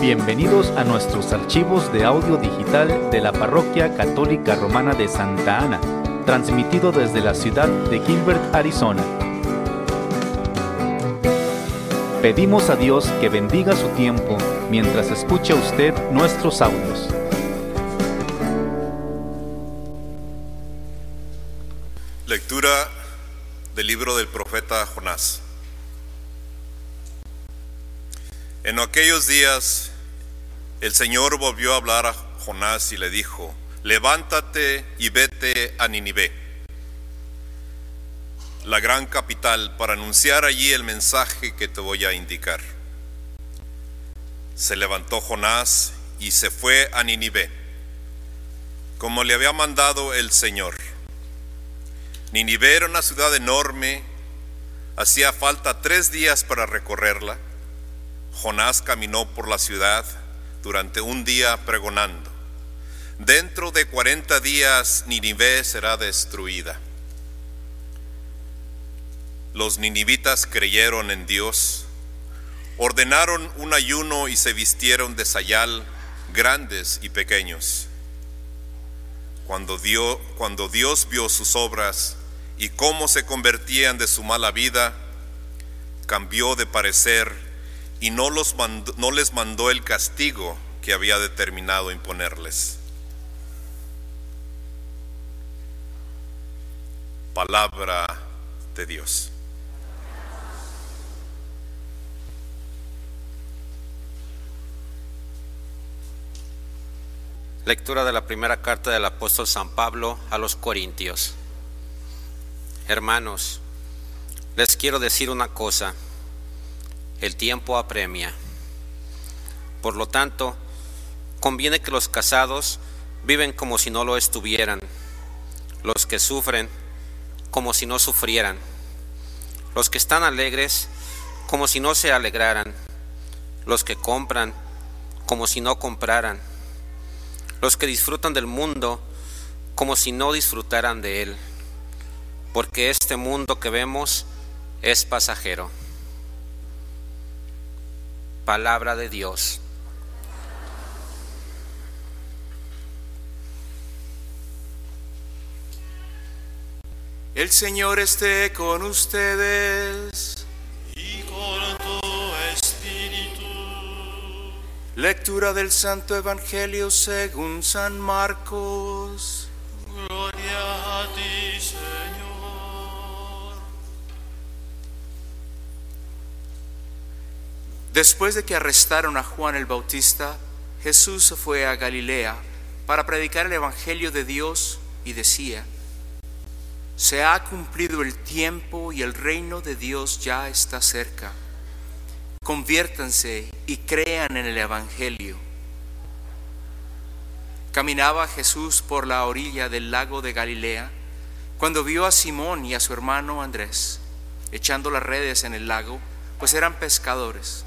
Bienvenidos a nuestros archivos de audio digital de la Parroquia Católica Romana de Santa Ana, transmitido desde la ciudad de Gilbert, Arizona. Pedimos a Dios que bendiga su tiempo mientras escucha usted nuestros audios. Lectura del libro del profeta Jonás. En aquellos días el Señor volvió a hablar a Jonás y le dijo, levántate y vete a Ninive, la gran capital, para anunciar allí el mensaje que te voy a indicar. Se levantó Jonás y se fue a Ninive, como le había mandado el Señor. Ninive era una ciudad enorme, hacía falta tres días para recorrerla Jonás caminó por la ciudad durante un día pregonando, dentro de cuarenta días Ninive será destruida. Los ninivitas creyeron en Dios, ordenaron un ayuno y se vistieron de sayal, grandes y pequeños. Cuando, cuando Dios vio sus obras y cómo se convertían de su mala vida, cambió de parecer y no, los no les mandó el castigo que había determinado imponerles. Palabra de Dios. Lectura de la primera carta del apóstol San Pablo a los Corintios. Hermanos, les quiero decir una cosa el tiempo apremia. Por lo tanto, conviene que los casados viven como si no lo estuvieran, los que sufren como si no sufrieran, los que están alegres como si no se alegraran, los que compran como si no compraran, los que disfrutan del mundo como si no disfrutaran de él, porque este mundo que vemos es pasajero palabra de Dios. El Señor esté con ustedes. Y con tu espíritu. Lectura del Santo Evangelio según San Marcos. Gloria a ti, Señor. Después de que arrestaron a Juan el Bautista, Jesús fue a Galilea para predicar el Evangelio de Dios y decía, se ha cumplido el tiempo y el reino de Dios ya está cerca. Conviértanse y crean en el Evangelio. Caminaba Jesús por la orilla del lago de Galilea cuando vio a Simón y a su hermano Andrés echando las redes en el lago, pues eran pescadores.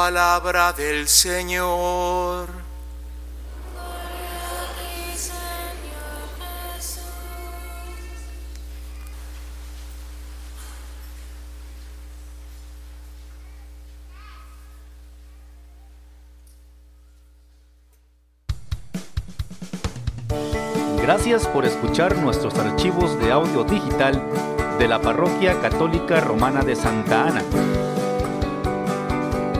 Palabra del Señor. Gracias por escuchar nuestros archivos de audio digital de la Parroquia Católica Romana de Santa Ana.